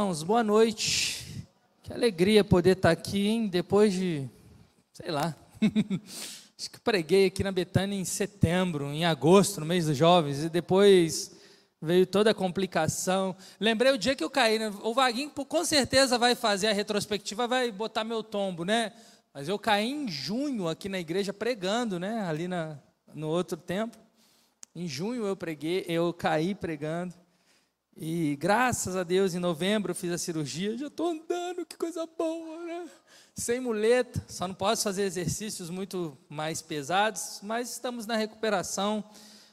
irmãos, boa noite. Que alegria poder estar aqui, hein? Depois de, sei lá, acho que preguei aqui na Betânia em setembro, em agosto, no mês dos jovens, e depois veio toda a complicação. Lembrei o dia que eu caí, né? O Vaguinho com certeza vai fazer a retrospectiva, vai botar meu tombo, né? Mas eu caí em junho aqui na igreja pregando, né? Ali na, no outro tempo. Em junho eu preguei, eu caí pregando. E graças a Deus, em novembro eu fiz a cirurgia, já estou andando, que coisa boa, né? Sem muleta, só não posso fazer exercícios muito mais pesados, mas estamos na recuperação.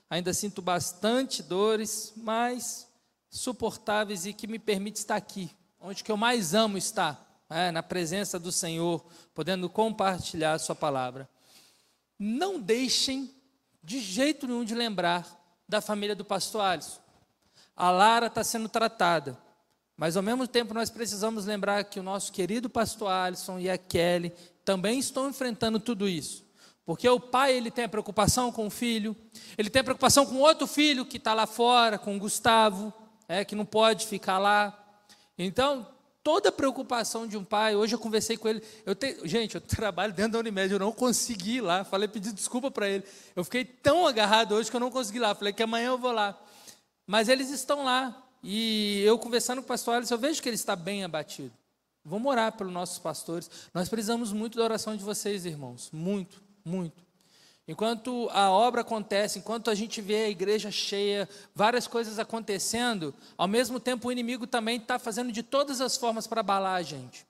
Ainda sinto bastante dores, mas suportáveis e que me permite estar aqui, onde que eu mais amo estar, é, na presença do Senhor, podendo compartilhar a Sua palavra. Não deixem de jeito nenhum de lembrar da família do pastor Alisson. A Lara está sendo tratada. Mas ao mesmo tempo nós precisamos lembrar que o nosso querido pastor Alisson e a Kelly também estão enfrentando tudo isso. Porque o pai ele tem a preocupação com o filho, ele tem a preocupação com outro filho que está lá fora, com o Gustavo, é, que não pode ficar lá. Então, toda a preocupação de um pai, hoje eu conversei com ele, eu tenho, gente, eu trabalho dentro da Unimed, eu não consegui ir lá, falei, pedi desculpa para ele. Eu fiquei tão agarrado hoje que eu não consegui ir lá, falei que amanhã eu vou lá. Mas eles estão lá. E eu conversando com o pastor Alisson, eu vejo que ele está bem abatido. Vamos orar pelos nossos pastores. Nós precisamos muito da oração de vocês, irmãos. Muito, muito. Enquanto a obra acontece, enquanto a gente vê a igreja cheia, várias coisas acontecendo, ao mesmo tempo o inimigo também está fazendo de todas as formas para abalar a gente.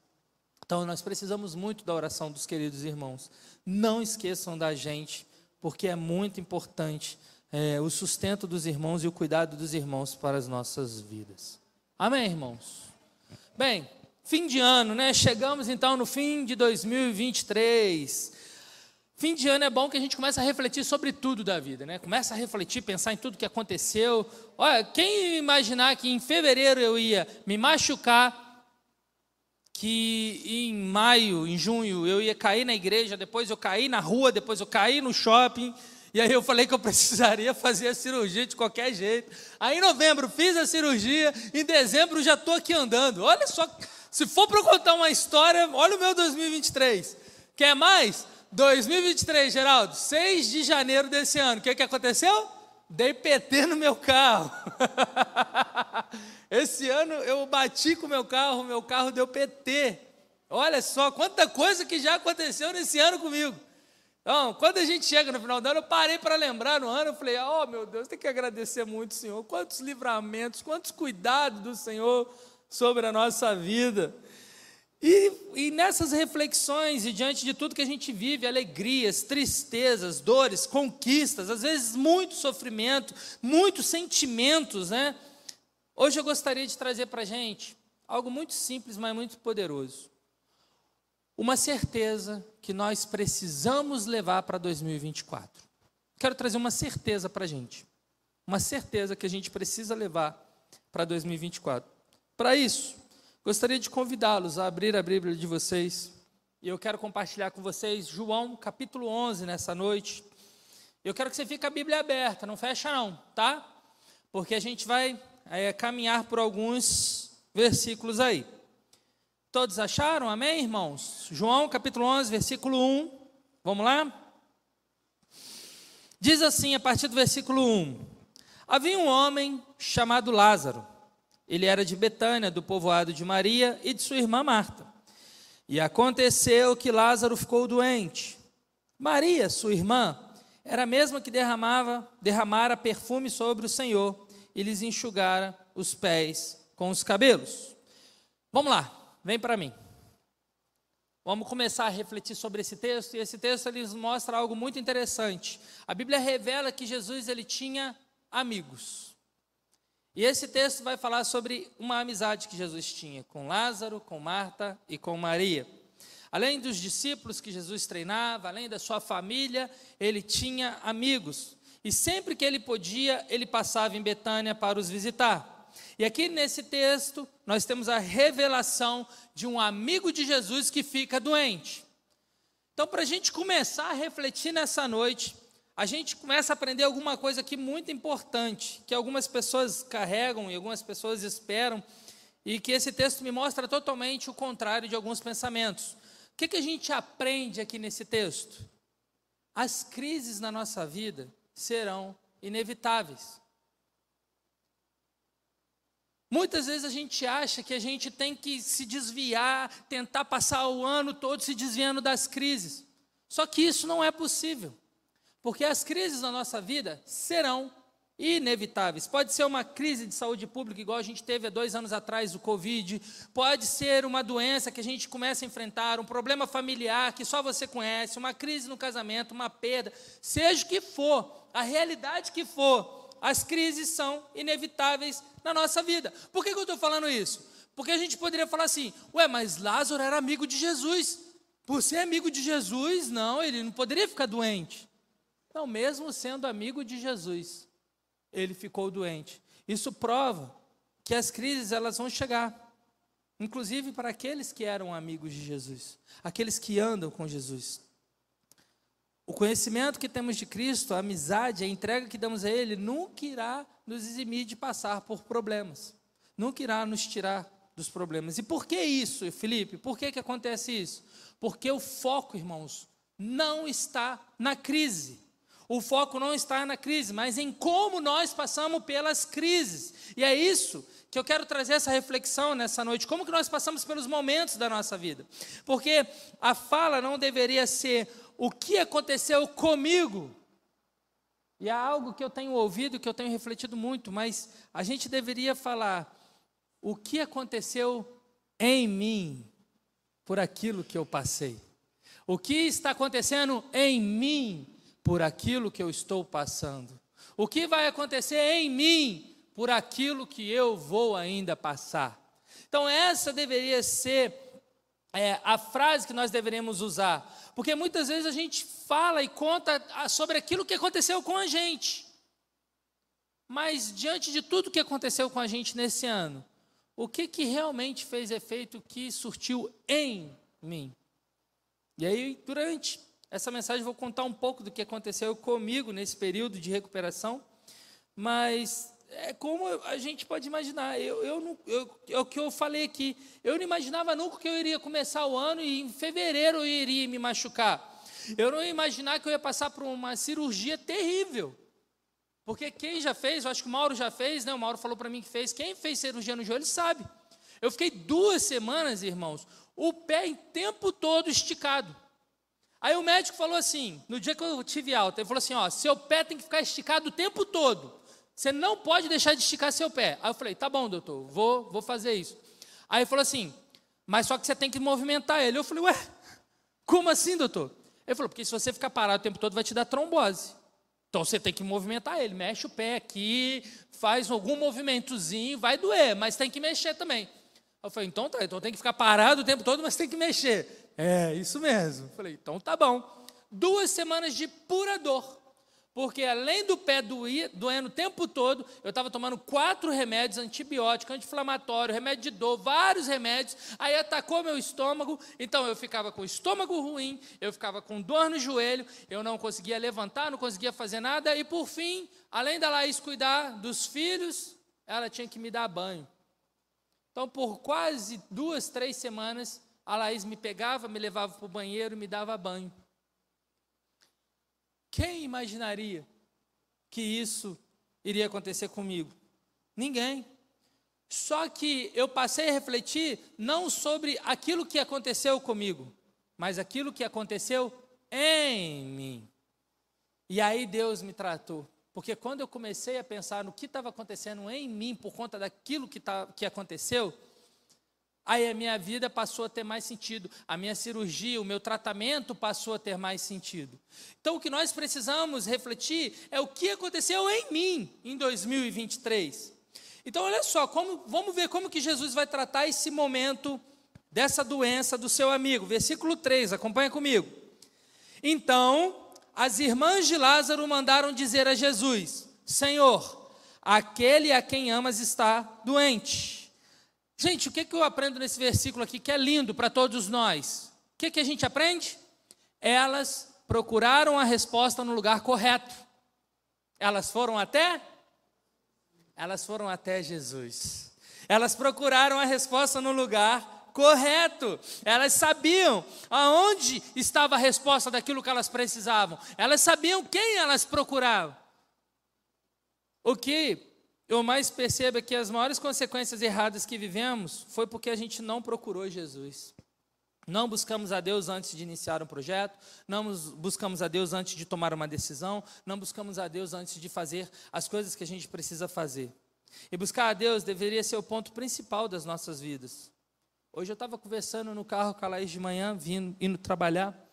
Então nós precisamos muito da oração dos queridos irmãos. Não esqueçam da gente, porque é muito importante é, o sustento dos irmãos e o cuidado dos irmãos para as nossas vidas. Amém, irmãos? Bem, fim de ano, né? Chegamos então no fim de 2023. Fim de ano é bom que a gente começa a refletir sobre tudo da vida, né? Começa a refletir, pensar em tudo que aconteceu. Olha, quem imaginar que em fevereiro eu ia me machucar, que em maio, em junho eu ia cair na igreja, depois eu caí na rua, depois eu caí no shopping, e aí eu falei que eu precisaria fazer a cirurgia de qualquer jeito. Aí em novembro fiz a cirurgia, em dezembro já estou aqui andando. Olha só, se for para contar uma história, olha o meu 2023. Quer mais? 2023, Geraldo, 6 de janeiro desse ano, o que, que aconteceu? Dei PT no meu carro. Esse ano eu bati com o meu carro, meu carro deu PT. Olha só quanta coisa que já aconteceu nesse ano comigo. Então, quando a gente chega no final do ano, eu parei para lembrar no ano, eu falei, oh meu Deus, tem que agradecer muito, Senhor. Quantos livramentos, quantos cuidados do Senhor sobre a nossa vida. E, e nessas reflexões, e diante de tudo que a gente vive, alegrias, tristezas, dores, conquistas, às vezes muito sofrimento, muitos sentimentos, né? Hoje eu gostaria de trazer para a gente algo muito simples, mas muito poderoso uma certeza que nós precisamos levar para 2024. Quero trazer uma certeza para a gente. Uma certeza que a gente precisa levar para 2024. Para isso, gostaria de convidá-los a abrir a Bíblia de vocês. E eu quero compartilhar com vocês João capítulo 11 nessa noite. Eu quero que você fique a Bíblia aberta, não fecha não, tá? Porque a gente vai é, caminhar por alguns versículos aí. Todos acharam? Amém, irmãos? João capítulo 11, versículo 1. Vamos lá? Diz assim, a partir do versículo 1: Havia um homem chamado Lázaro. Ele era de Betânia, do povoado de Maria e de sua irmã Marta. E aconteceu que Lázaro ficou doente. Maria, sua irmã, era a mesma que derramava, derramara perfume sobre o Senhor e lhes enxugara os pés com os cabelos. Vamos lá. Vem para mim. Vamos começar a refletir sobre esse texto, e esse texto ele mostra algo muito interessante. A Bíblia revela que Jesus ele tinha amigos. E esse texto vai falar sobre uma amizade que Jesus tinha com Lázaro, com Marta e com Maria. Além dos discípulos que Jesus treinava, além da sua família, ele tinha amigos. E sempre que ele podia, ele passava em Betânia para os visitar. E aqui nesse texto, nós temos a revelação de um amigo de Jesus que fica doente. Então, para a gente começar a refletir nessa noite, a gente começa a aprender alguma coisa aqui muito importante, que algumas pessoas carregam e algumas pessoas esperam, e que esse texto me mostra totalmente o contrário de alguns pensamentos. O que, que a gente aprende aqui nesse texto? As crises na nossa vida serão inevitáveis. Muitas vezes a gente acha que a gente tem que se desviar, tentar passar o ano todo se desviando das crises. Só que isso não é possível, porque as crises na nossa vida serão inevitáveis. Pode ser uma crise de saúde pública, igual a gente teve há dois anos atrás, o Covid. Pode ser uma doença que a gente começa a enfrentar, um problema familiar que só você conhece, uma crise no casamento, uma perda. Seja o que for, a realidade que for, as crises são inevitáveis na nossa vida. Por que, que eu estou falando isso? Porque a gente poderia falar assim, ué, mas Lázaro era amigo de Jesus. Por ser amigo de Jesus, não, ele não poderia ficar doente. Não, mesmo sendo amigo de Jesus, ele ficou doente. Isso prova que as crises elas vão chegar, inclusive para aqueles que eram amigos de Jesus, aqueles que andam com Jesus. O conhecimento que temos de Cristo, a amizade, a entrega que damos a Ele, nunca irá nos eximir de passar por problemas, nunca irá nos tirar dos problemas. E por que isso, Felipe? Por que, que acontece isso? Porque o foco, irmãos, não está na crise. O foco não está na crise, mas em como nós passamos pelas crises. E é isso que eu quero trazer essa reflexão nessa noite, como que nós passamos pelos momentos da nossa vida. Porque a fala não deveria ser o que aconteceu comigo. E é algo que eu tenho ouvido, que eu tenho refletido muito, mas a gente deveria falar o que aconteceu em mim por aquilo que eu passei. O que está acontecendo em mim por aquilo que eu estou passando. O que vai acontecer em mim por aquilo que eu vou ainda passar. Então, essa deveria ser é, a frase que nós deveríamos usar. Porque muitas vezes a gente fala e conta sobre aquilo que aconteceu com a gente. Mas diante de tudo que aconteceu com a gente nesse ano, o que, que realmente fez efeito que surtiu em mim? E aí, durante essa mensagem, vou contar um pouco do que aconteceu comigo nesse período de recuperação, mas é como a gente pode imaginar. Eu, eu, não, eu, é o que eu falei aqui. Eu não imaginava nunca que eu iria começar o ano e em fevereiro eu iria me machucar. Eu não ia imaginar que eu ia passar por uma cirurgia terrível. Porque quem já fez, eu acho que o Mauro já fez, né? O Mauro falou para mim que fez. Quem fez cirurgia no joelho sabe. Eu fiquei duas semanas, irmãos, o pé em tempo todo esticado. Aí o médico falou assim, no dia que eu tive alta, ele falou assim: ó, seu pé tem que ficar esticado o tempo todo. Você não pode deixar de esticar seu pé. Aí eu falei, tá bom, doutor, vou, vou fazer isso. Aí ele falou assim, mas só que você tem que movimentar ele. Eu falei, ué, como assim, doutor? Ele falou, porque se você ficar parado o tempo todo, vai te dar trombose. Então você tem que movimentar ele, mexe o pé aqui, faz algum movimentozinho, vai doer, mas tem que mexer também. Eu falei, então tá, então tem que ficar parado o tempo todo, mas tem que mexer. É, isso mesmo. Falei, então tá bom. Duas semanas de pura dor. Porque além do pé doer, doendo o tempo todo, eu estava tomando quatro remédios, antibiótico, anti-inflamatório, remédio de dor, vários remédios, aí atacou meu estômago, então eu ficava com o estômago ruim, eu ficava com dor no joelho, eu não conseguia levantar, não conseguia fazer nada, e por fim, além da Laís cuidar dos filhos, ela tinha que me dar banho. Então, por quase duas, três semanas, a Laís me pegava, me levava para o banheiro e me dava banho. Quem imaginaria que isso iria acontecer comigo? Ninguém. Só que eu passei a refletir não sobre aquilo que aconteceu comigo, mas aquilo que aconteceu em mim. E aí Deus me tratou. Porque quando eu comecei a pensar no que estava acontecendo em mim por conta daquilo que, tá, que aconteceu, Aí a minha vida passou a ter mais sentido, a minha cirurgia, o meu tratamento passou a ter mais sentido. Então o que nós precisamos refletir é o que aconteceu em mim em 2023. Então olha só, como, vamos ver como que Jesus vai tratar esse momento dessa doença do seu amigo. Versículo 3, acompanha comigo. Então, as irmãs de Lázaro mandaram dizer a Jesus: Senhor, aquele a quem amas está doente. Gente, o que, que eu aprendo nesse versículo aqui que é lindo para todos nós? O que, que a gente aprende? Elas procuraram a resposta no lugar correto. Elas foram até? Elas foram até Jesus. Elas procuraram a resposta no lugar correto. Elas sabiam aonde estava a resposta daquilo que elas precisavam. Elas sabiam quem elas procuravam. O que eu mais percebo é que as maiores consequências erradas que vivemos foi porque a gente não procurou Jesus. Não buscamos a Deus antes de iniciar um projeto, não buscamos a Deus antes de tomar uma decisão, não buscamos a Deus antes de fazer as coisas que a gente precisa fazer. E buscar a Deus deveria ser o ponto principal das nossas vidas. Hoje eu estava conversando no carro com a Laís de manhã, vindo, indo trabalhar,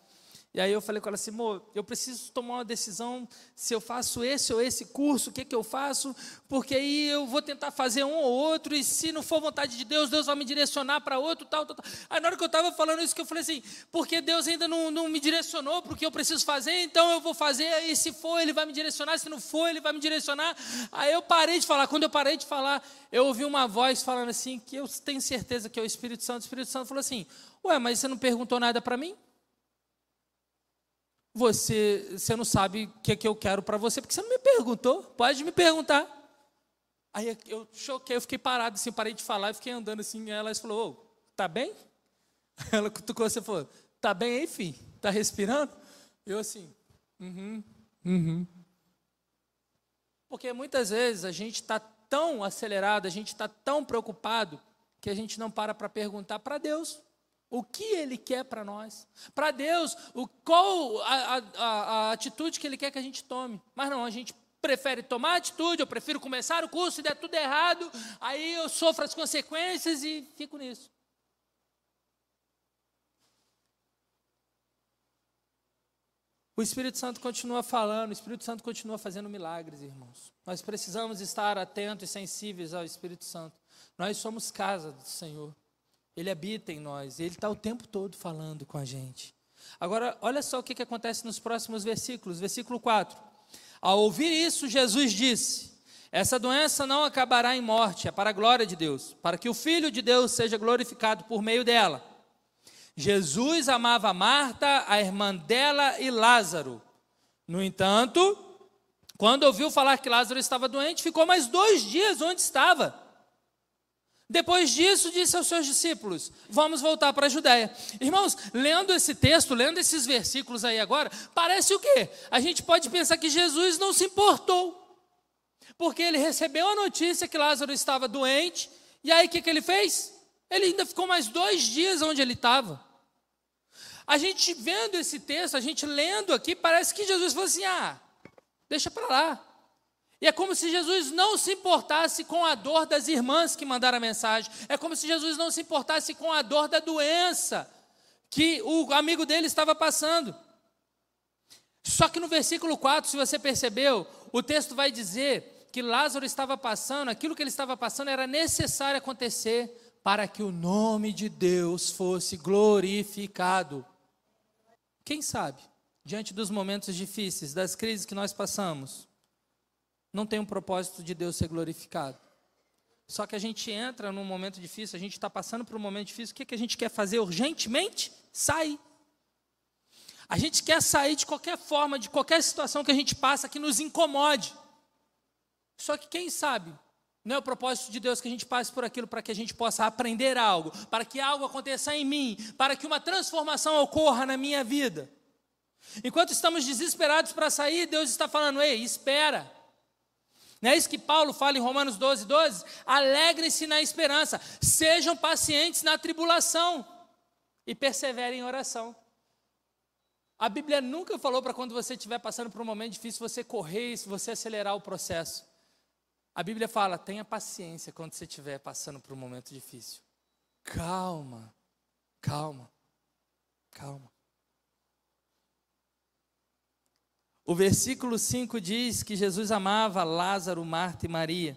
e aí eu falei com ela assim, amor, eu preciso tomar uma decisão se eu faço esse ou esse curso, o que, que eu faço, porque aí eu vou tentar fazer um ou outro, e se não for vontade de Deus, Deus vai me direcionar para outro, tal, tal, tal. Aí na hora que eu estava falando isso, que eu falei assim, porque Deus ainda não, não me direcionou para o que eu preciso fazer, então eu vou fazer, e se for, Ele vai me direcionar, se não for, Ele vai me direcionar. Aí eu parei de falar, quando eu parei de falar, eu ouvi uma voz falando assim, que eu tenho certeza que é o Espírito Santo, o Espírito Santo falou assim, ué, mas você não perguntou nada para mim? Você, você não sabe o que, é que eu quero para você, porque você não me perguntou, pode me perguntar. Aí eu choquei, eu fiquei parado assim, parei de falar e fiquei andando assim. Ela falou: Ô, tá bem? Ela cutucou você falou: Tá bem aí, filho? Tá respirando? Eu assim, uhum, uhum. Porque muitas vezes a gente está tão acelerado, a gente está tão preocupado, que a gente não para para perguntar para Deus o que Ele quer para nós. Para Deus, o, qual a, a, a, atitude que Ele quer que a gente tome. Mas não, a gente prefere tomar atitude, eu prefiro começar o curso e der tudo errado, aí eu sofro as consequências e fico nisso. O Espírito Santo continua falando, o Espírito Santo continua fazendo milagres, irmãos. Nós precisamos estar atentos e sensíveis ao Espírito Santo. Nós somos casa do Senhor. Ele habita em nós, ele está o tempo todo falando com a gente. Agora, olha só o que, que acontece nos próximos versículos. Versículo 4. Ao ouvir isso, Jesus disse: Essa doença não acabará em morte, é para a glória de Deus, para que o Filho de Deus seja glorificado por meio dela. Jesus amava Marta, a irmã dela e Lázaro. No entanto, quando ouviu falar que Lázaro estava doente, ficou mais dois dias onde estava. Depois disso, disse aos seus discípulos: Vamos voltar para a Judéia. Irmãos, lendo esse texto, lendo esses versículos aí agora, parece o quê? A gente pode pensar que Jesus não se importou, porque ele recebeu a notícia que Lázaro estava doente, e aí o que, que ele fez? Ele ainda ficou mais dois dias onde ele estava. A gente vendo esse texto, a gente lendo aqui, parece que Jesus falou assim: Ah, deixa para lá. E é como se Jesus não se importasse com a dor das irmãs que mandaram a mensagem. É como se Jesus não se importasse com a dor da doença que o amigo dele estava passando. Só que no versículo 4, se você percebeu, o texto vai dizer que Lázaro estava passando, aquilo que ele estava passando era necessário acontecer para que o nome de Deus fosse glorificado. Quem sabe, diante dos momentos difíceis, das crises que nós passamos, não tem um propósito de Deus ser glorificado. Só que a gente entra num momento difícil, a gente está passando por um momento difícil, o que, que a gente quer fazer urgentemente? Sair. A gente quer sair de qualquer forma, de qualquer situação que a gente passa que nos incomode. Só que quem sabe, não é o propósito de Deus que a gente passe por aquilo para que a gente possa aprender algo, para que algo aconteça em mim, para que uma transformação ocorra na minha vida. Enquanto estamos desesperados para sair, Deus está falando: ei, espera. Não é isso que Paulo fala em Romanos 12, 12? Alegrem-se na esperança, sejam pacientes na tribulação e perseverem em oração. A Bíblia nunca falou para quando você estiver passando por um momento difícil você correr e você acelerar o processo. A Bíblia fala: tenha paciência quando você estiver passando por um momento difícil. Calma, calma, calma. O versículo 5 diz que Jesus amava Lázaro, Marta e Maria.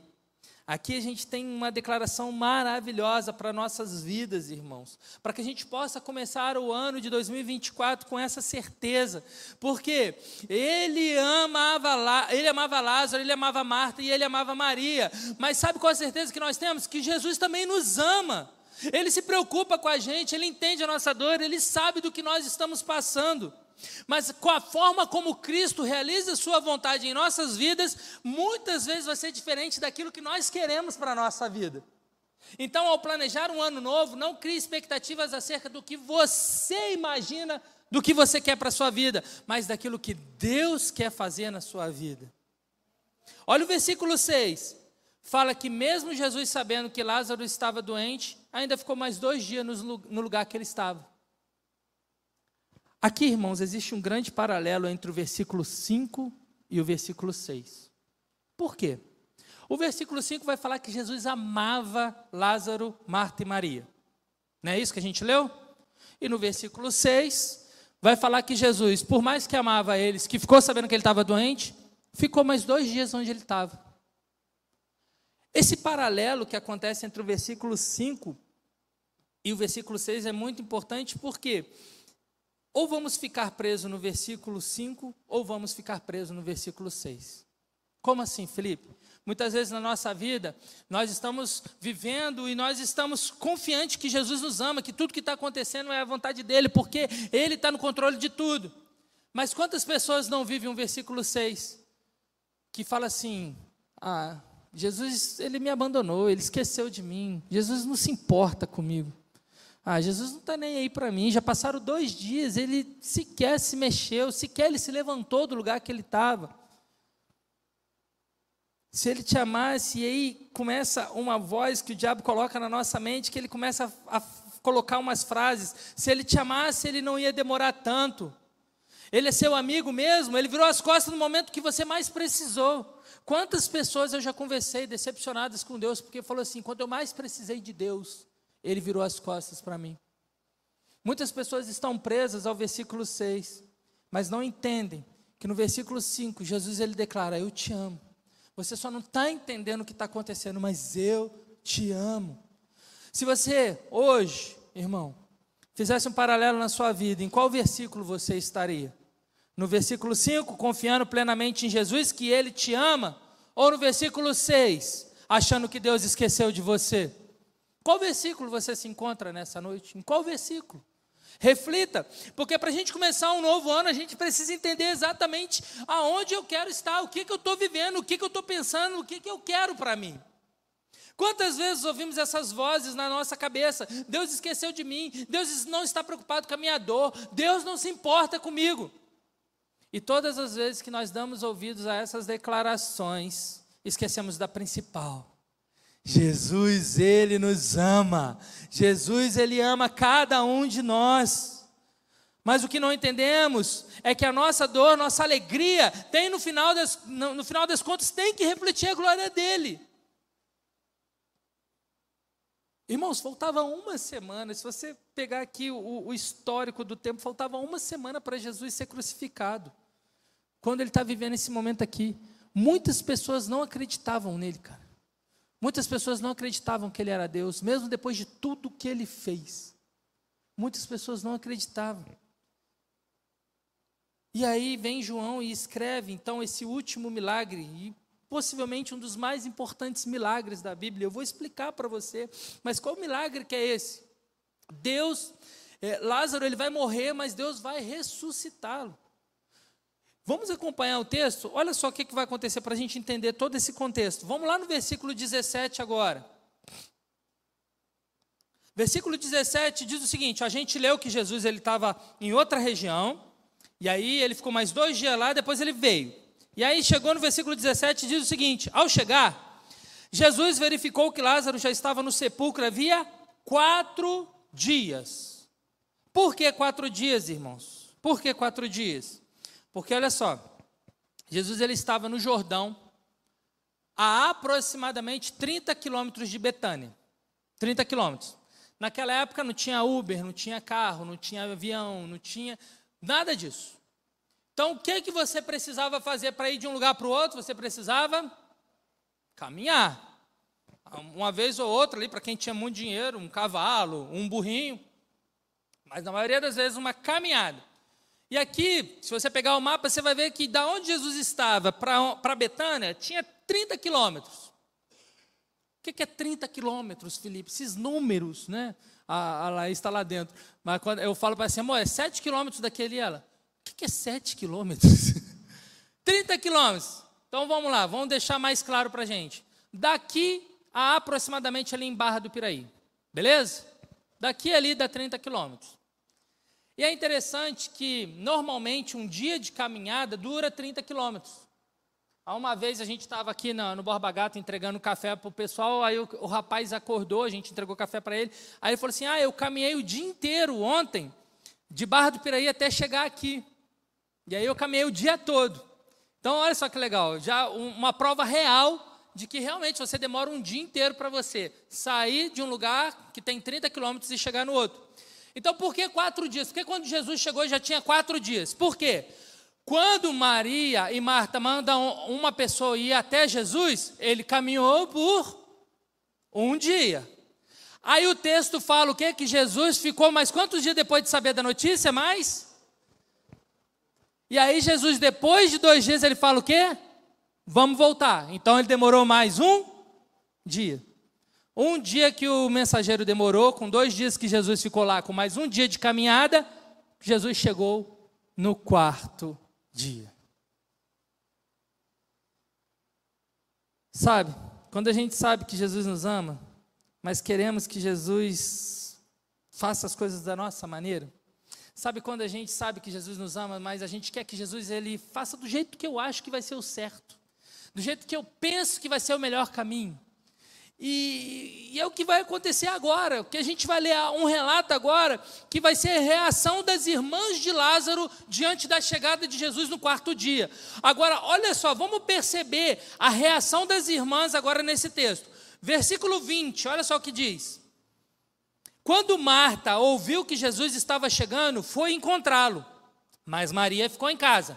Aqui a gente tem uma declaração maravilhosa para nossas vidas, irmãos, para que a gente possa começar o ano de 2024 com essa certeza, porque ele amava, ele amava Lázaro, ele amava Marta e ele amava Maria, mas sabe qual a certeza que nós temos? Que Jesus também nos ama, ele se preocupa com a gente, ele entende a nossa dor, ele sabe do que nós estamos passando. Mas com a forma como Cristo realiza Sua vontade em nossas vidas, muitas vezes vai ser diferente daquilo que nós queremos para a nossa vida. Então, ao planejar um ano novo, não crie expectativas acerca do que você imagina do que você quer para a sua vida, mas daquilo que Deus quer fazer na sua vida. Olha o versículo 6. Fala que mesmo Jesus sabendo que Lázaro estava doente, ainda ficou mais dois dias no lugar que ele estava. Aqui, irmãos, existe um grande paralelo entre o versículo 5 e o versículo 6. Por quê? O versículo 5 vai falar que Jesus amava Lázaro, Marta e Maria. Não é isso que a gente leu? E no versículo 6 vai falar que Jesus, por mais que amava eles, que ficou sabendo que ele estava doente, ficou mais dois dias onde ele estava. Esse paralelo que acontece entre o versículo 5 e o versículo 6 é muito importante porque ou vamos ficar presos no versículo 5 ou vamos ficar presos no versículo 6. Como assim, Felipe? Muitas vezes na nossa vida, nós estamos vivendo e nós estamos confiantes que Jesus nos ama, que tudo que está acontecendo é a vontade dele, porque ele está no controle de tudo. Mas quantas pessoas não vivem um versículo 6 que fala assim: Ah, Jesus, ele me abandonou, ele esqueceu de mim, Jesus não se importa comigo. Ah, Jesus não está nem aí para mim, já passaram dois dias, ele sequer se mexeu, sequer ele se levantou do lugar que ele estava. Se ele te amasse, e aí começa uma voz que o diabo coloca na nossa mente, que ele começa a, a colocar umas frases. Se ele te amasse, ele não ia demorar tanto. Ele é seu amigo mesmo, ele virou as costas no momento que você mais precisou. Quantas pessoas eu já conversei decepcionadas com Deus, porque falou assim: quando eu mais precisei de Deus, ele virou as costas para mim. Muitas pessoas estão presas ao versículo 6, mas não entendem que no versículo 5, Jesus ele declara: Eu te amo. Você só não está entendendo o que está acontecendo, mas eu te amo. Se você hoje, irmão, fizesse um paralelo na sua vida, em qual versículo você estaria? No versículo 5, confiando plenamente em Jesus, que Ele te ama? Ou no versículo 6, achando que Deus esqueceu de você? Qual versículo você se encontra nessa noite? Em qual versículo? Reflita, porque para a gente começar um novo ano, a gente precisa entender exatamente aonde eu quero estar, o que, que eu estou vivendo, o que, que eu estou pensando, o que, que eu quero para mim. Quantas vezes ouvimos essas vozes na nossa cabeça? Deus esqueceu de mim, Deus não está preocupado com a minha dor, Deus não se importa comigo. E todas as vezes que nós damos ouvidos a essas declarações, esquecemos da principal. Jesus, Ele nos ama. Jesus, Ele ama cada um de nós. Mas o que não entendemos é que a nossa dor, nossa alegria, tem no final das, no, final das contas, tem que refletir a glória dEle. Irmãos, faltava uma semana, se você pegar aqui o, o histórico do tempo, faltava uma semana para Jesus ser crucificado. Quando ele está vivendo esse momento aqui. Muitas pessoas não acreditavam nele, cara. Muitas pessoas não acreditavam que ele era Deus, mesmo depois de tudo que ele fez. Muitas pessoas não acreditavam. E aí vem João e escreve então esse último milagre, e possivelmente um dos mais importantes milagres da Bíblia. Eu vou explicar para você, mas qual milagre que é esse? Deus, é, Lázaro ele vai morrer, mas Deus vai ressuscitá-lo. Vamos acompanhar o texto? Olha só o que vai acontecer para a gente entender todo esse contexto. Vamos lá no versículo 17 agora. Versículo 17 diz o seguinte: a gente leu que Jesus ele estava em outra região, e aí ele ficou mais dois dias lá, depois ele veio. E aí chegou no versículo 17 diz o seguinte: ao chegar, Jesus verificou que Lázaro já estava no sepulcro havia quatro dias. Por que quatro dias, irmãos? Por que quatro dias? Porque olha só, Jesus ele estava no Jordão, a aproximadamente 30 quilômetros de Betânia. 30 quilômetros. Naquela época não tinha Uber, não tinha carro, não tinha avião, não tinha nada disso. Então, o que, que você precisava fazer para ir de um lugar para o outro? Você precisava caminhar. Uma vez ou outra ali, para quem tinha muito dinheiro, um cavalo, um burrinho. Mas na maioria das vezes, uma caminhada. E aqui, se você pegar o mapa, você vai ver que da onde Jesus estava para Betânia, tinha 30 quilômetros. O que é 30 quilômetros, Felipe? Esses números, né? A, a Laís está lá dentro. Mas quando eu falo para assim, amor, é 7 quilômetros daquele ela. O que é 7 quilômetros? 30 quilômetros. Então vamos lá, vamos deixar mais claro para a gente. Daqui a aproximadamente ali em Barra do Piraí. Beleza? Daqui ali dá 30 quilômetros. E é interessante que, normalmente, um dia de caminhada dura 30 quilômetros. Há uma vez a gente estava aqui no, no Borba Gato entregando café para o pessoal, aí o, o, rapaz acordou, a gente entregou café para ele, aí ele falou assim, ah, eu caminhei o dia inteiro ontem, de Barra do Piraí até chegar aqui. E aí eu caminhei o dia todo. Então, olha só que legal, já uma prova real de que realmente você demora um dia inteiro para você sair de um lugar que tem 30 quilômetros e chegar no outro. Então, por que quatro dias? Porque quando Jesus chegou já tinha quatro dias. Por quê? Quando Maria e Marta mandam uma pessoa ir até Jesus, ele caminhou por um dia. Aí o texto fala o quê? Que Jesus ficou mais quantos dias depois de saber da notícia? Mais? E aí Jesus, depois de dois dias, ele fala o quê? Vamos voltar. Então ele demorou mais um dia. Um dia que o mensageiro demorou, com dois dias que Jesus ficou lá, com mais um dia de caminhada, Jesus chegou no quarto dia. Sabe, quando a gente sabe que Jesus nos ama, mas queremos que Jesus faça as coisas da nossa maneira, sabe quando a gente sabe que Jesus nos ama, mas a gente quer que Jesus ele faça do jeito que eu acho que vai ser o certo, do jeito que eu penso que vai ser o melhor caminho. E, e, é o que vai acontecer agora, que a gente vai ler um relato agora, que vai ser a reação das irmãs de Lázaro diante da chegada de Jesus no quarto dia. Agora, olha só, vamos perceber a reação das irmãs agora nesse texto. Versículo 20, olha só o que diz. Quando Marta ouviu que Jesus estava chegando, foi encontrá-lo, mas Maria ficou em casa.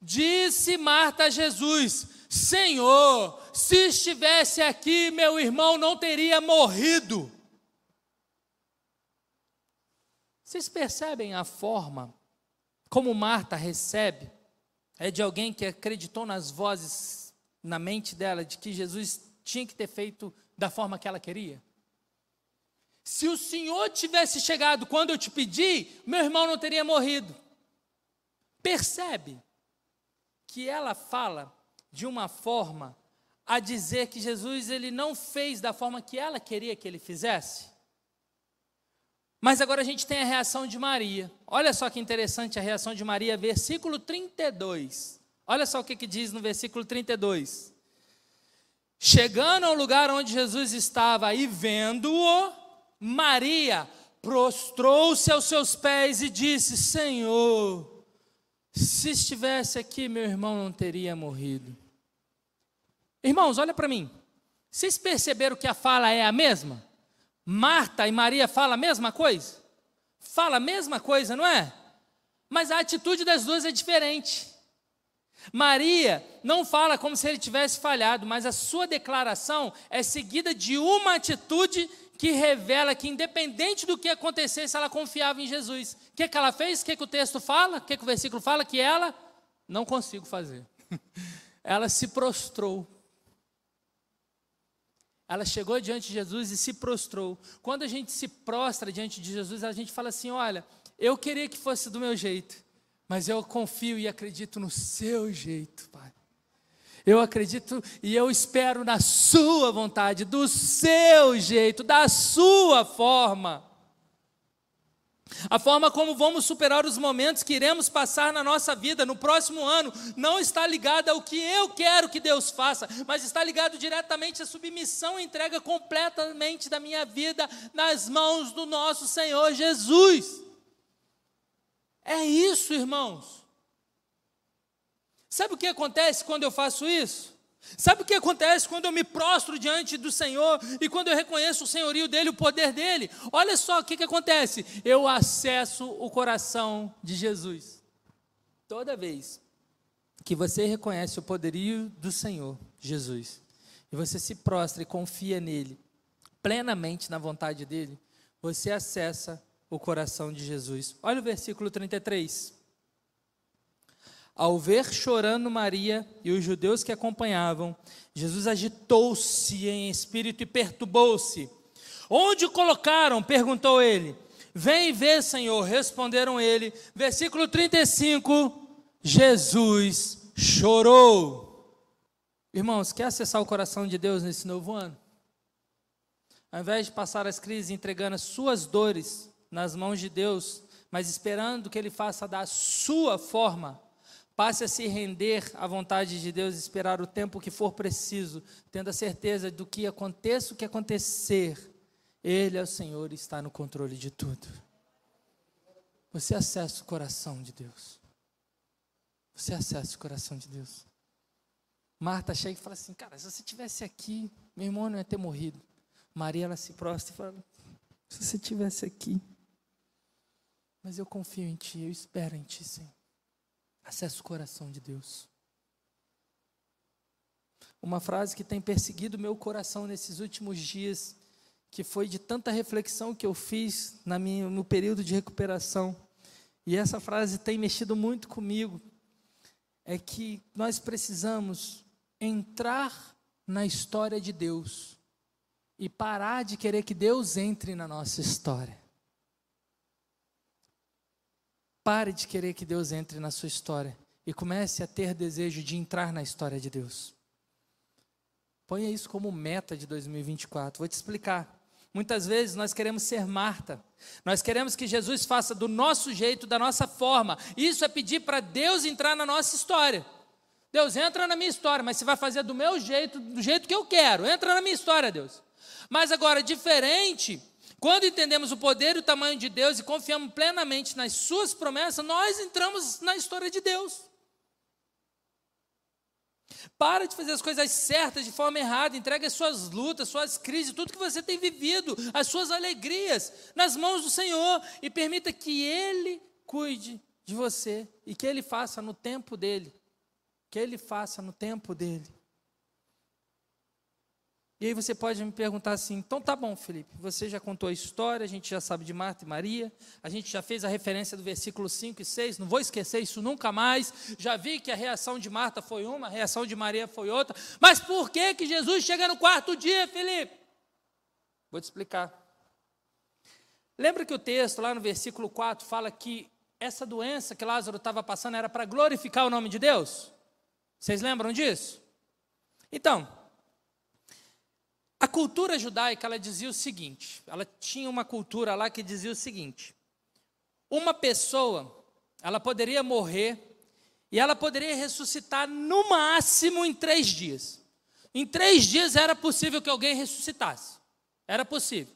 Disse Marta a Jesus: Senhor, se estivesse aqui, meu irmão não teria morrido. Vocês percebem a forma como Marta recebe? É de alguém que acreditou nas vozes na mente dela de que Jesus tinha que ter feito da forma que ela queria? Se o Senhor tivesse chegado quando eu te pedi, meu irmão não teria morrido. Percebe que ela fala de uma forma a dizer que Jesus ele não fez da forma que ela queria que ele fizesse? Mas agora a gente tem a reação de Maria. Olha só que interessante a reação de Maria, versículo 32. Olha só o que, que diz no versículo 32. Chegando ao lugar onde Jesus estava e vendo-o, Maria prostrou-se aos seus pés e disse: Senhor, se estivesse aqui, meu irmão não teria morrido. Irmãos, olha para mim. Vocês perceberam que a fala é a mesma? Marta e Maria falam a mesma coisa? Fala a mesma coisa, não é? Mas a atitude das duas é diferente. Maria não fala como se ele tivesse falhado, mas a sua declaração é seguida de uma atitude que revela que, independente do que acontecesse, ela confiava em Jesus. O que, que ela fez? O que, que o texto fala? O que, que o versículo fala? Que ela não consigo fazer. ela se prostrou ela chegou diante de Jesus e se prostrou. Quando a gente se prostra diante de Jesus, a gente fala assim: Olha, eu queria que fosse do meu jeito, mas eu confio e acredito no seu jeito, Pai. Eu acredito e eu espero na Sua vontade, do seu jeito, da Sua forma. A forma como vamos superar os momentos que iremos passar na nossa vida no próximo ano não está ligada ao que eu quero que Deus faça, mas está ligado diretamente à submissão e entrega completamente da minha vida nas mãos do nosso Senhor Jesus. É isso, irmãos. Sabe o que acontece quando eu faço isso? Sabe o que acontece quando eu me prostro diante do Senhor e quando eu reconheço o senhorio dele, o poder dele? Olha só o que, que acontece. Eu acesso o coração de Jesus. Toda vez que você reconhece o poderio do Senhor, Jesus, e você se prostra e confia nele, plenamente na vontade dele, você acessa o coração de Jesus. Olha o versículo 33. Ao ver chorando Maria e os judeus que acompanhavam, Jesus agitou-se em espírito e perturbou-se. Onde o colocaram? perguntou ele. Vem ver, Senhor, responderam ele. Versículo 35. Jesus chorou. Irmãos, quer acessar o coração de Deus nesse novo ano? ao invés de passar as crises entregando as suas dores nas mãos de Deus, mas esperando que Ele faça da sua forma, passe a se render à vontade de Deus, esperar o tempo que for preciso, tendo a certeza do que aconteça o que acontecer, Ele é o Senhor e está no controle de tudo. Você acessa o coração de Deus. Você acessa o coração de Deus. Marta chega e fala assim: Cara, se você tivesse aqui, meu irmão não ia ter morrido. Maria, ela se prostra e fala: Se você tivesse aqui. Mas eu confio em Ti, eu espero em Ti, Senhor. Acesse o coração de Deus. Uma frase que tem perseguido meu coração nesses últimos dias, que foi de tanta reflexão que eu fiz na minha, no período de recuperação. E essa frase tem mexido muito comigo. É que nós precisamos entrar na história de Deus e parar de querer que Deus entre na nossa história. Pare de querer que Deus entre na sua história e comece a ter desejo de entrar na história de Deus. Ponha isso como meta de 2024. Vou te explicar. Muitas vezes nós queremos ser Marta. Nós queremos que Jesus faça do nosso jeito, da nossa forma. Isso é pedir para Deus entrar na nossa história. Deus, entra na minha história, mas você vai fazer do meu jeito, do jeito que eu quero. Entra na minha história, Deus. Mas agora, diferente, quando entendemos o poder e o tamanho de Deus e confiamos plenamente nas Suas promessas, nós entramos na história de Deus. Para de fazer as coisas certas de forma errada. Entregue as suas lutas, suas crises, tudo que você tem vivido, as suas alegrias, nas mãos do Senhor. E permita que Ele cuide de você e que Ele faça no tempo dele que Ele faça no tempo dele. E aí você pode me perguntar assim: então tá bom, Felipe, você já contou a história, a gente já sabe de Marta e Maria, a gente já fez a referência do versículo 5 e 6, não vou esquecer isso nunca mais. Já vi que a reação de Marta foi uma, a reação de Maria foi outra, mas por que que Jesus chega no quarto dia, Felipe? Vou te explicar. Lembra que o texto lá no versículo 4 fala que essa doença que Lázaro estava passando era para glorificar o nome de Deus? Vocês lembram disso? Então, a cultura judaica ela dizia o seguinte: ela tinha uma cultura lá que dizia o seguinte: uma pessoa ela poderia morrer e ela poderia ressuscitar no máximo em três dias. Em três dias era possível que alguém ressuscitasse. Era possível.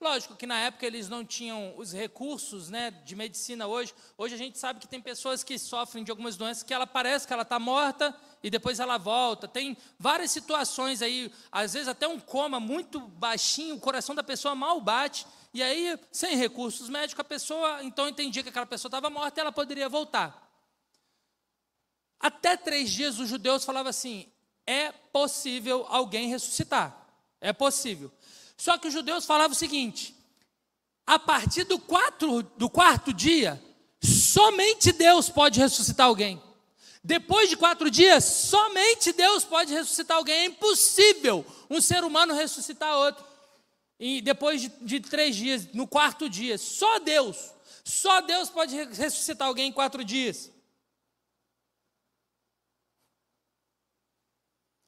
Lógico que na época eles não tinham os recursos né, de medicina hoje. Hoje a gente sabe que tem pessoas que sofrem de algumas doenças que ela parece que ela está morta e depois ela volta. Tem várias situações aí, às vezes até um coma muito baixinho, o coração da pessoa mal bate. E aí, sem recursos médicos, a pessoa então entendia que aquela pessoa estava morta e ela poderia voltar. Até três dias os judeus falavam assim: é possível alguém ressuscitar. É possível. Só que os judeus falavam o seguinte: a partir do, quatro, do quarto dia, somente Deus pode ressuscitar alguém. Depois de quatro dias, somente Deus pode ressuscitar alguém. É impossível um ser humano ressuscitar outro. E depois de, de três dias, no quarto dia, só Deus, só Deus pode ressuscitar alguém em quatro dias.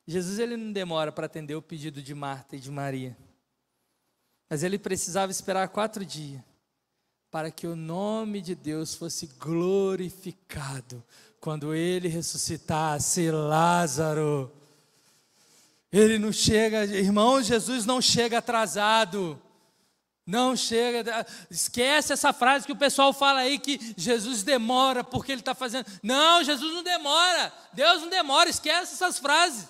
Jesus ele não demora para atender o pedido de Marta e de Maria. Mas ele precisava esperar quatro dias para que o nome de Deus fosse glorificado quando ele ressuscitasse Lázaro. Ele não chega, irmão, Jesus não chega atrasado. Não chega, esquece essa frase que o pessoal fala aí que Jesus demora porque ele está fazendo. Não, Jesus não demora. Deus não demora, esquece essas frases.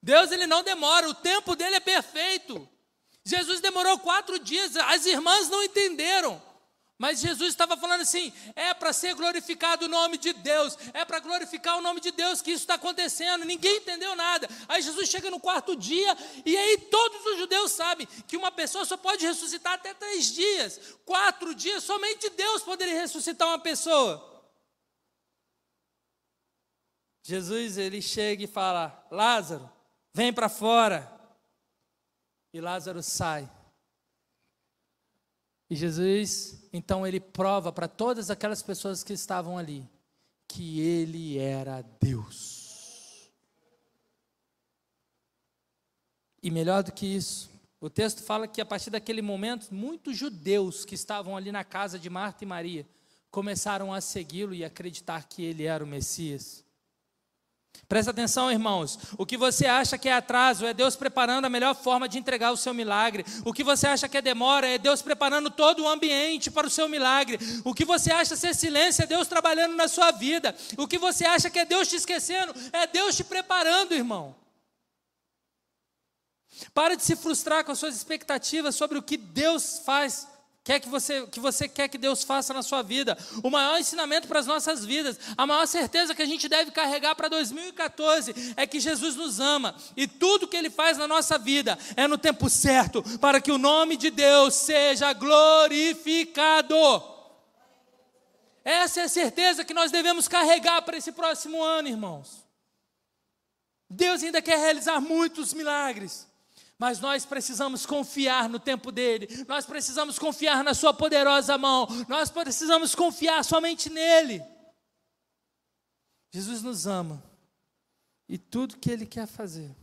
Deus ele não demora, o tempo dele é perfeito. Jesus demorou quatro dias, as irmãs não entenderam. Mas Jesus estava falando assim: é para ser glorificado o nome de Deus, é para glorificar o nome de Deus que isso está acontecendo. Ninguém entendeu nada. Aí Jesus chega no quarto dia, e aí todos os judeus sabem que uma pessoa só pode ressuscitar até três dias. Quatro dias, somente Deus poderia ressuscitar uma pessoa. Jesus ele chega e fala: Lázaro, vem para fora. E Lázaro sai. E Jesus, então, ele prova para todas aquelas pessoas que estavam ali que ele era Deus. E melhor do que isso, O texto fala que a partir daquele momento, muitos judeus que estavam ali na casa de Marta e Maria começaram a segui-lo e acreditar que ele era o Messias. Presta atenção, irmãos. O que você acha que é atraso é Deus preparando a melhor forma de entregar o seu milagre. O que você acha que é demora é Deus preparando todo o ambiente para o seu milagre. O que você acha ser silêncio é Deus trabalhando na sua vida. O que você acha que é Deus te esquecendo é Deus te preparando, irmão. Para de se frustrar com as suas expectativas sobre o que Deus faz, quer que você, que você quer que Deus faça na sua vida. O maior ensinamento para as nossas vidas, a maior certeza que a gente deve carregar para 2014 é que Jesus nos ama e tudo que Ele faz na nossa vida é no tempo certo para que o nome de Deus seja glorificado. Essa é a certeza que nós devemos carregar para esse próximo ano, irmãos. Deus ainda quer realizar muitos milagres. Mas nós precisamos confiar no tempo dele, nós precisamos confiar na Sua poderosa mão, nós precisamos confiar somente nele. Jesus nos ama e tudo que ele quer fazer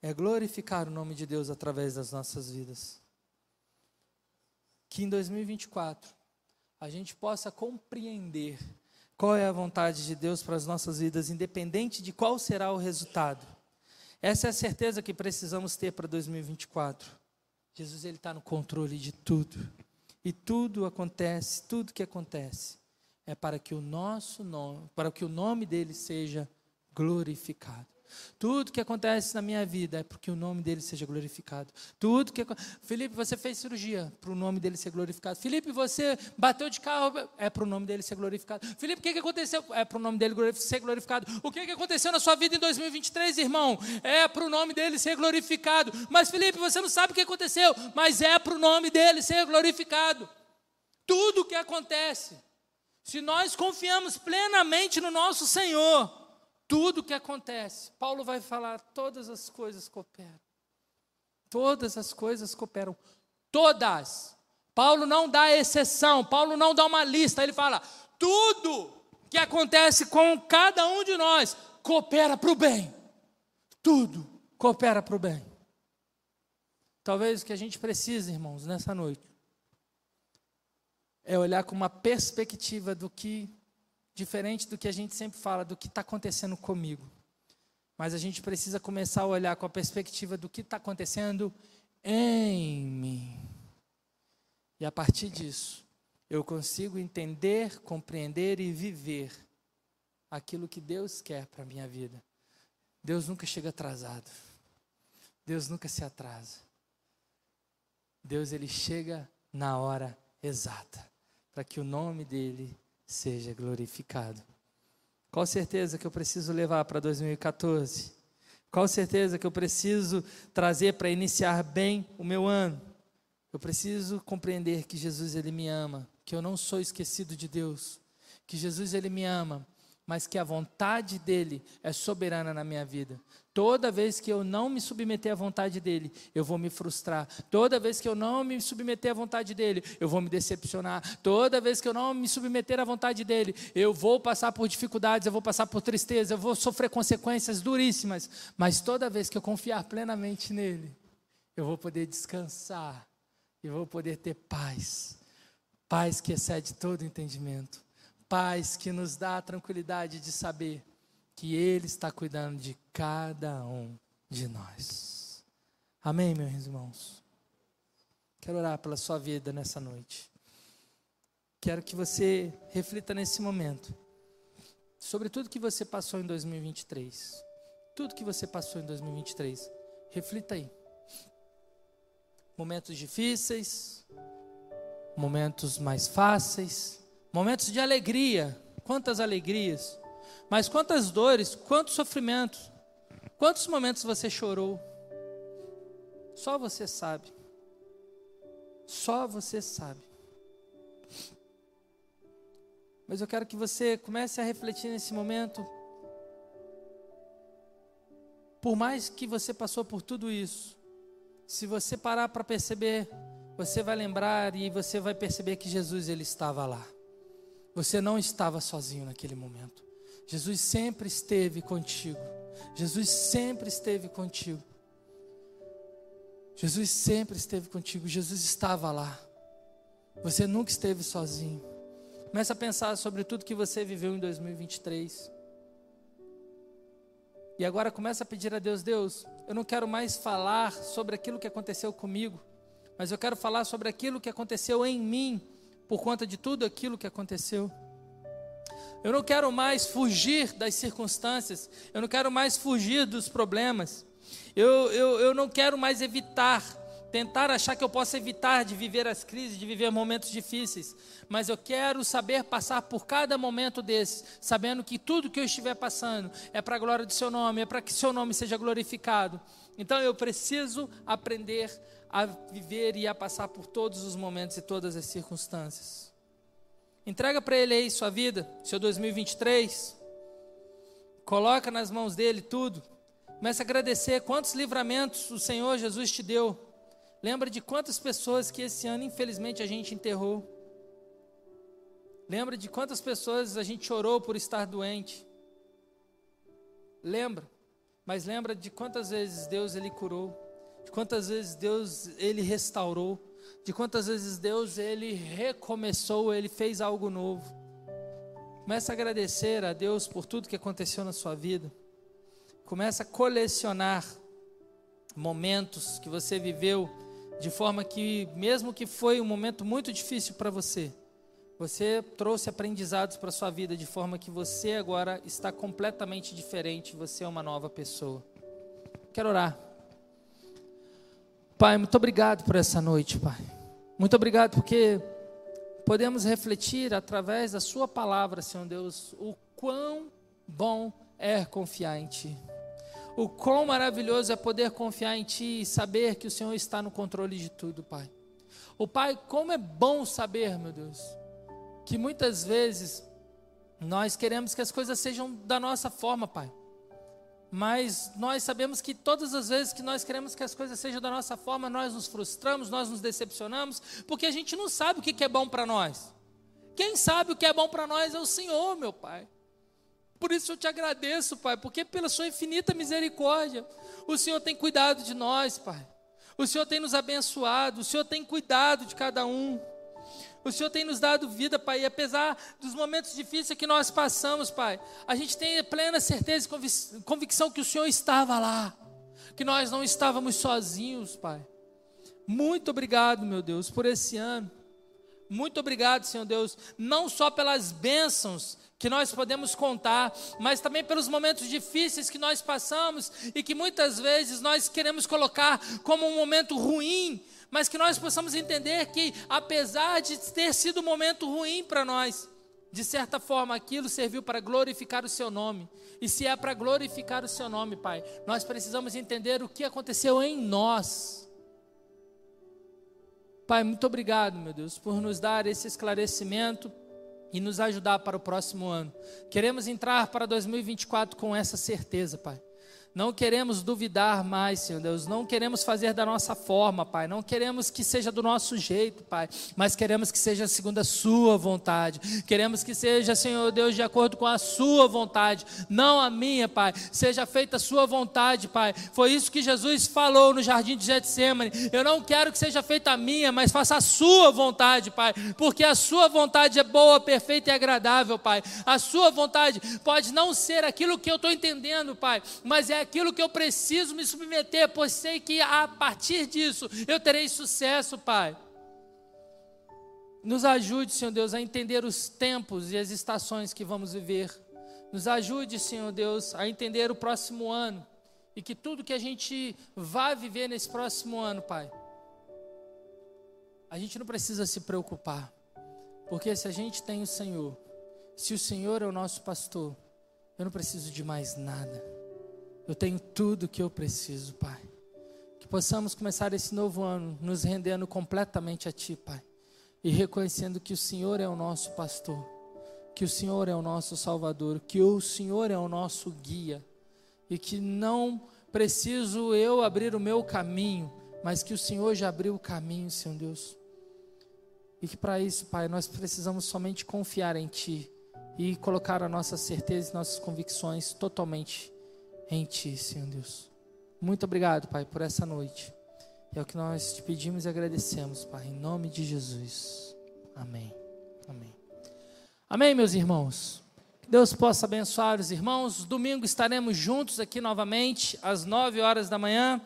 é glorificar o nome de Deus através das nossas vidas. Que em 2024 a gente possa compreender qual é a vontade de Deus para as nossas vidas, independente de qual será o resultado. Essa é a certeza que precisamos ter para 2024. Jesus ele está no controle de tudo. E tudo acontece, tudo que acontece é para que o nosso nome, para que o nome dele seja glorificado. Tudo que acontece na minha vida é porque o nome dele seja glorificado. Tudo que Felipe, você fez cirurgia para o nome dele ser glorificado. Felipe, você bateu de carro é para o nome dele ser glorificado. Felipe, o que, que aconteceu? É para o nome dele ser glorificado. O que, que aconteceu na sua vida em 2023, irmão? É para o nome dele ser glorificado. Mas Felipe, você não sabe o que aconteceu, mas é para o nome dele ser glorificado. Tudo que acontece, se nós confiamos plenamente no nosso Senhor, tudo que acontece, Paulo vai falar, todas as coisas cooperam. Todas as coisas cooperam. Todas. Paulo não dá exceção, Paulo não dá uma lista, ele fala: tudo que acontece com cada um de nós coopera para o bem. Tudo coopera para o bem. Talvez o que a gente precise, irmãos, nessa noite, é olhar com uma perspectiva do que diferente do que a gente sempre fala, do que está acontecendo comigo. Mas a gente precisa começar a olhar com a perspectiva do que está acontecendo em mim. E a partir disso, eu consigo entender, compreender e viver aquilo que Deus quer para a minha vida. Deus nunca chega atrasado. Deus nunca se atrasa. Deus ele chega na hora exata para que o nome dele seja glorificado. Qual certeza que eu preciso levar para 2014? Qual certeza que eu preciso trazer para iniciar bem o meu ano? Eu preciso compreender que Jesus ele me ama, que eu não sou esquecido de Deus, que Jesus ele me ama, mas que a vontade dele é soberana na minha vida. Toda vez que eu não me submeter à vontade dele, eu vou me frustrar. Toda vez que eu não me submeter à vontade dele, eu vou me decepcionar. Toda vez que eu não me submeter à vontade dele, eu vou passar por dificuldades, eu vou passar por tristeza, eu vou sofrer consequências duríssimas. Mas toda vez que eu confiar plenamente nele, eu vou poder descansar e vou poder ter paz. Paz que excede todo entendimento. Paz que nos dá a tranquilidade de saber que Ele está cuidando de cada um de nós. Amém, meus irmãos? Quero orar pela sua vida nessa noite. Quero que você reflita nesse momento sobre tudo que você passou em 2023. Tudo que você passou em 2023. Reflita aí. Momentos difíceis, momentos mais fáceis, momentos de alegria. Quantas alegrias! Mas quantas dores, quantos sofrimentos, quantos momentos você chorou? Só você sabe. Só você sabe. Mas eu quero que você comece a refletir nesse momento. Por mais que você passou por tudo isso, se você parar para perceber, você vai lembrar e você vai perceber que Jesus ele estava lá. Você não estava sozinho naquele momento. Jesus sempre esteve contigo. Jesus sempre esteve contigo. Jesus sempre esteve contigo, Jesus estava lá. Você nunca esteve sozinho. Começa a pensar sobre tudo que você viveu em 2023. E agora começa a pedir a Deus, Deus, eu não quero mais falar sobre aquilo que aconteceu comigo, mas eu quero falar sobre aquilo que aconteceu em mim por conta de tudo aquilo que aconteceu. Eu não quero mais fugir das circunstâncias, eu não quero mais fugir dos problemas, eu, eu, eu não quero mais evitar tentar achar que eu posso evitar de viver as crises, de viver momentos difíceis, mas eu quero saber passar por cada momento desses, sabendo que tudo que eu estiver passando é para a glória do seu nome, é para que seu nome seja glorificado. Então eu preciso aprender a viver e a passar por todos os momentos e todas as circunstâncias. Entrega para ele aí sua vida, seu 2023. Coloca nas mãos dele tudo. Comece a agradecer quantos livramentos o Senhor Jesus te deu. Lembra de quantas pessoas que esse ano, infelizmente, a gente enterrou. Lembra de quantas pessoas a gente chorou por estar doente. Lembra, mas lembra de quantas vezes Deus ele curou, de quantas vezes Deus ele restaurou, de quantas vezes Deus ele recomeçou, ele fez algo novo. Começa a agradecer a Deus por tudo que aconteceu na sua vida. Começa a colecionar momentos que você viveu de forma que, mesmo que foi um momento muito difícil para você, você trouxe aprendizados para sua vida, de forma que você agora está completamente diferente, você é uma nova pessoa. Quero orar. Pai, muito obrigado por essa noite, Pai. Muito obrigado porque podemos refletir através da Sua palavra, Senhor Deus, o quão bom é confiar em Ti. O quão maravilhoso é poder confiar em Ti e saber que o Senhor está no controle de tudo, Pai. O Pai, como é bom saber, meu Deus, que muitas vezes nós queremos que as coisas sejam da nossa forma, Pai. Mas nós sabemos que todas as vezes que nós queremos que as coisas sejam da nossa forma, nós nos frustramos, nós nos decepcionamos, porque a gente não sabe o que é bom para nós. Quem sabe o que é bom para nós é o Senhor, meu Pai. Por isso eu te agradeço, Pai, porque pela Sua infinita misericórdia, o Senhor tem cuidado de nós, Pai. O Senhor tem nos abençoado, o Senhor tem cuidado de cada um. O Senhor tem nos dado vida, Pai, e apesar dos momentos difíceis que nós passamos, Pai, a gente tem plena certeza e convicção que o Senhor estava lá, que nós não estávamos sozinhos, Pai. Muito obrigado, meu Deus, por esse ano. Muito obrigado, Senhor Deus, não só pelas bênçãos que nós podemos contar, mas também pelos momentos difíceis que nós passamos e que muitas vezes nós queremos colocar como um momento ruim, mas que nós possamos entender que, apesar de ter sido um momento ruim para nós, de certa forma aquilo serviu para glorificar o seu nome. E se é para glorificar o seu nome, Pai, nós precisamos entender o que aconteceu em nós. Pai, muito obrigado, meu Deus, por nos dar esse esclarecimento e nos ajudar para o próximo ano. Queremos entrar para 2024 com essa certeza, Pai. Não queremos duvidar mais, Senhor Deus. Não queremos fazer da nossa forma, Pai. Não queremos que seja do nosso jeito, Pai. Mas queremos que seja segundo a Sua vontade. Queremos que seja, Senhor Deus, de acordo com a Sua vontade. Não a minha, Pai. Seja feita a Sua vontade, Pai. Foi isso que Jesus falou no jardim de Getsemane. Eu não quero que seja feita a minha, mas faça a Sua vontade, Pai. Porque a Sua vontade é boa, perfeita e agradável, Pai. A Sua vontade pode não ser aquilo que eu estou entendendo, Pai. Mas é aquilo que eu preciso me submeter, pois sei que a partir disso eu terei sucesso, Pai. Nos ajude, Senhor Deus, a entender os tempos e as estações que vamos viver. Nos ajude, Senhor Deus, a entender o próximo ano e que tudo que a gente vai viver nesse próximo ano, Pai, a gente não precisa se preocupar, porque se a gente tem o Senhor, se o Senhor é o nosso pastor, eu não preciso de mais nada. Eu tenho tudo que eu preciso, Pai. Que possamos começar esse novo ano nos rendendo completamente a Ti, Pai. E reconhecendo que o Senhor é o nosso pastor, que o Senhor é o nosso Salvador, que o Senhor é o nosso guia. E que não preciso eu abrir o meu caminho, mas que o Senhor já abriu o caminho, Senhor Deus. E que para isso, Pai, nós precisamos somente confiar em Ti e colocar a nossa certeza e nossas convicções totalmente em Ti, Senhor Deus. Muito obrigado, Pai, por essa noite. É o que nós te pedimos e agradecemos, Pai, em nome de Jesus. Amém. Amém. Amém, meus irmãos. Que Deus possa abençoar os irmãos. Domingo estaremos juntos aqui novamente, às nove horas da manhã,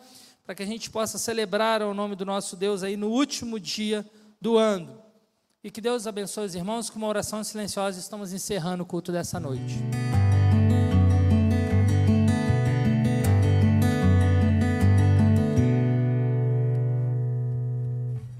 para que a gente possa celebrar o nome do nosso Deus aí no último dia do ano. E que Deus abençoe os irmãos. Com uma oração silenciosa, estamos encerrando o culto dessa noite.